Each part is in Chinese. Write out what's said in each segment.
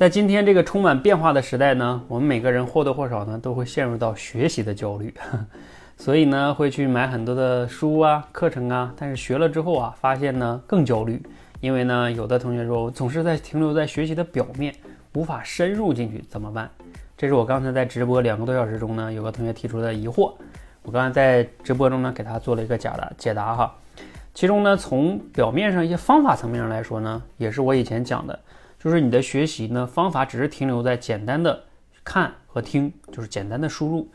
在今天这个充满变化的时代呢，我们每个人或多或少呢都会陷入到学习的焦虑，所以呢会去买很多的书啊、课程啊，但是学了之后啊，发现呢更焦虑，因为呢有的同学说总是在停留在学习的表面，无法深入进去，怎么办？这是我刚才在直播两个多小时中呢，有个同学提出的疑惑，我刚才在直播中呢给他做了一个解答解答哈。其中呢，从表面上一些方法层面上来说呢，也是我以前讲的。就是你的学习呢方法只是停留在简单的看和听，就是简单的输入，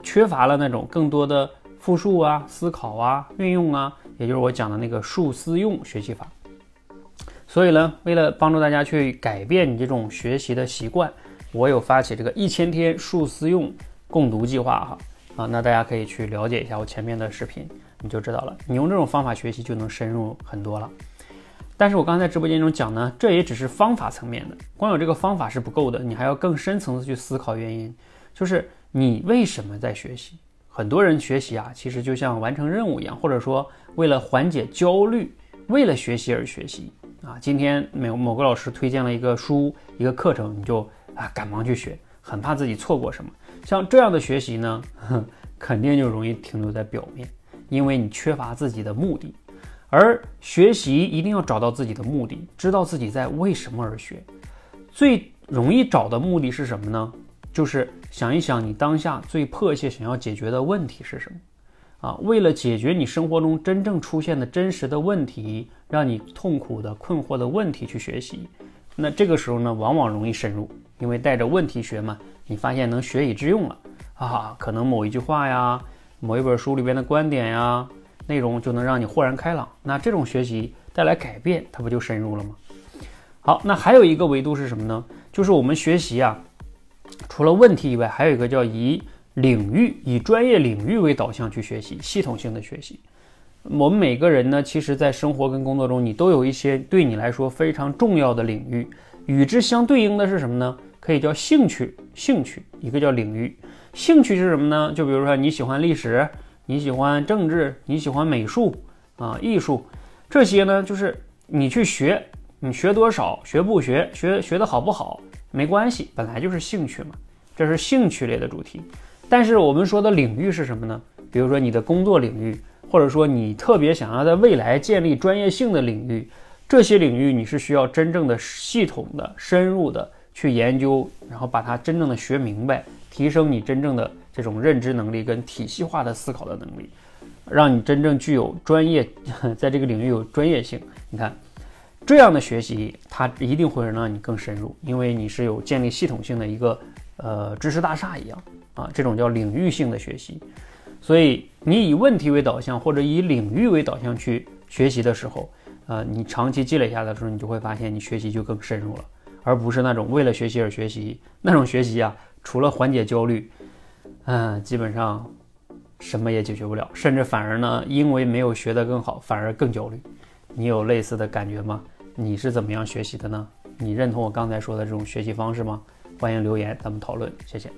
缺乏了那种更多的复述啊、思考啊、运用啊，也就是我讲的那个数思用学习法。所以呢，为了帮助大家去改变你这种学习的习惯，我有发起这个一千天数思用共读计划哈啊，那大家可以去了解一下我前面的视频，你就知道了。你用这种方法学习就能深入很多了。但是我刚才在直播间中讲呢，这也只是方法层面的，光有这个方法是不够的，你还要更深层次去思考原因，就是你为什么在学习？很多人学习啊，其实就像完成任务一样，或者说为了缓解焦虑，为了学习而学习啊。今天某某个老师推荐了一个书、一个课程，你就啊赶忙去学，很怕自己错过什么。像这样的学习呢，肯定就容易停留在表面，因为你缺乏自己的目的。而学习一定要找到自己的目的，知道自己在为什么而学。最容易找的目的是什么呢？就是想一想你当下最迫切想要解决的问题是什么啊？为了解决你生活中真正出现的真实的问题，让你痛苦的困惑的问题去学习。那这个时候呢，往往容易深入，因为带着问题学嘛，你发现能学以致用了啊。可能某一句话呀，某一本书里边的观点呀。内容就能让你豁然开朗，那这种学习带来改变，它不就深入了吗？好，那还有一个维度是什么呢？就是我们学习啊，除了问题以外，还有一个叫以领域、以专业领域为导向去学习，系统性的学习。我们每个人呢，其实在生活跟工作中，你都有一些对你来说非常重要的领域，与之相对应的是什么呢？可以叫兴趣，兴趣一个叫领域，兴趣是什么呢？就比如说你喜欢历史。你喜欢政治，你喜欢美术啊，艺术这些呢，就是你去学，你学多少，学不学，学学的好不好没关系，本来就是兴趣嘛，这是兴趣类的主题。但是我们说的领域是什么呢？比如说你的工作领域，或者说你特别想要在未来建立专业性的领域，这些领域你是需要真正的系统的、深入的去研究，然后把它真正的学明白，提升你真正的。这种认知能力跟体系化的思考的能力，让你真正具有专业，在这个领域有专业性。你看，这样的学习，它一定会让你更深入，因为你是有建立系统性的一个呃知识大厦一样啊，这种叫领域性的学习。所以你以问题为导向或者以领域为导向去学习的时候，呃，你长期积累下来的时候，你就会发现你学习就更深入了，而不是那种为了学习而学习那种学习啊，除了缓解焦虑。嗯，基本上什么也解决不了，甚至反而呢，因为没有学得更好，反而更焦虑。你有类似的感觉吗？你是怎么样学习的呢？你认同我刚才说的这种学习方式吗？欢迎留言，咱们讨论，谢谢。